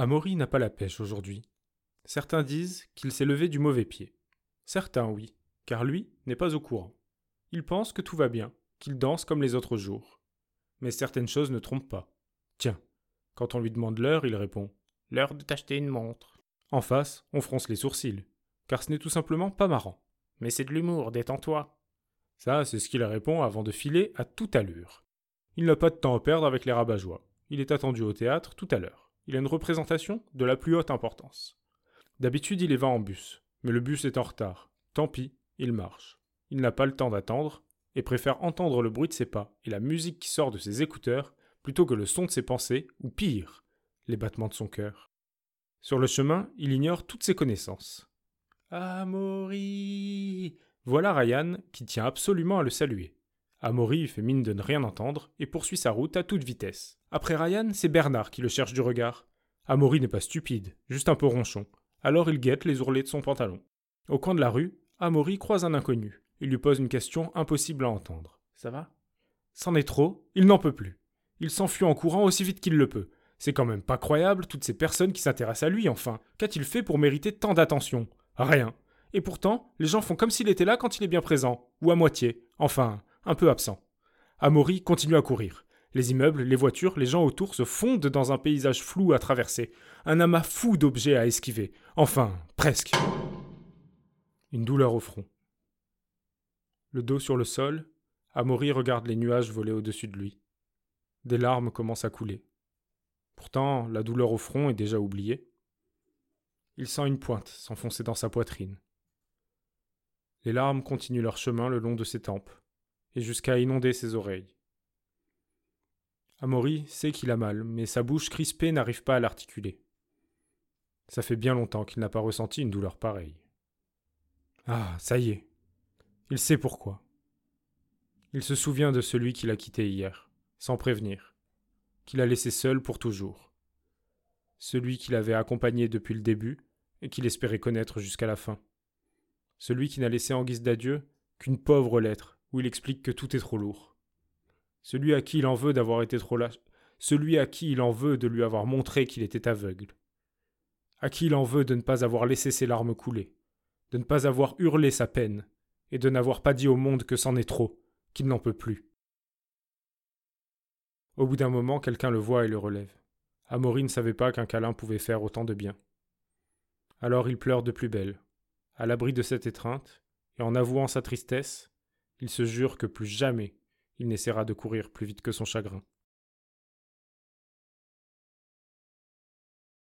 Amaury n'a pas la pêche aujourd'hui. Certains disent qu'il s'est levé du mauvais pied. Certains, oui, car lui n'est pas au courant. Il pense que tout va bien, qu'il danse comme les autres jours. Mais certaines choses ne trompent pas. Tiens, quand on lui demande l'heure, il répond L'heure de t'acheter une montre. En face, on fronce les sourcils, car ce n'est tout simplement pas marrant. Mais c'est de l'humour, détends-toi. Ça, c'est ce qu'il répond avant de filer à toute allure. Il n'a pas de temps à perdre avec les rabat Il est attendu au théâtre tout à l'heure. Il a une représentation de la plus haute importance. D'habitude, il y va en bus, mais le bus est en retard. Tant pis, il marche. Il n'a pas le temps d'attendre et préfère entendre le bruit de ses pas et la musique qui sort de ses écouteurs plutôt que le son de ses pensées, ou pire, les battements de son cœur. Sur le chemin, il ignore toutes ses connaissances. Amaury Voilà Ryan qui tient absolument à le saluer. Amaury fait mine de ne rien entendre et poursuit sa route à toute vitesse. Après Ryan, c'est Bernard qui le cherche du regard. Amaury n'est pas stupide, juste un peu ronchon. Alors il guette les ourlets de son pantalon. Au coin de la rue, Amaury croise un inconnu. Il lui pose une question impossible à entendre. Ça va? C'en est trop, il n'en peut plus. Il s'enfuit en courant aussi vite qu'il le peut. C'est quand même pas croyable, toutes ces personnes qui s'intéressent à lui, enfin. Qu'a-t-il fait pour mériter tant d'attention? Rien. Et pourtant, les gens font comme s'il était là quand il est bien présent, ou à moitié, enfin, un peu absent. Amaury continue à courir. Les immeubles, les voitures, les gens autour se fondent dans un paysage flou à traverser, un amas fou d'objets à esquiver. Enfin, presque. Une douleur au front. Le dos sur le sol, Amaury regarde les nuages voler au-dessus de lui. Des larmes commencent à couler. Pourtant, la douleur au front est déjà oubliée. Il sent une pointe s'enfoncer dans sa poitrine. Les larmes continuent leur chemin le long de ses tempes, et jusqu'à inonder ses oreilles. Amaury sait qu'il a mal, mais sa bouche crispée n'arrive pas à l'articuler. Ça fait bien longtemps qu'il n'a pas ressenti une douleur pareille. Ah, ça y est. Il sait pourquoi. Il se souvient de celui qu'il a quitté hier, sans prévenir, qu'il a laissé seul pour toujours. Celui qu'il avait accompagné depuis le début et qu'il espérait connaître jusqu'à la fin. Celui qui n'a laissé en guise d'adieu qu'une pauvre lettre où il explique que tout est trop lourd. Celui à qui il en veut d'avoir été trop lâche. Celui à qui il en veut de lui avoir montré qu'il était aveugle. À qui il en veut de ne pas avoir laissé ses larmes couler, de ne pas avoir hurlé sa peine, et de n'avoir pas dit au monde que c'en est trop, qu'il n'en peut plus. Au bout d'un moment, quelqu'un le voit et le relève. Amaury ne savait pas qu'un câlin pouvait faire autant de bien. Alors il pleure de plus belle, à l'abri de cette étreinte, et en avouant sa tristesse, il se jure que plus jamais il n'essaiera de courir plus vite que son chagrin.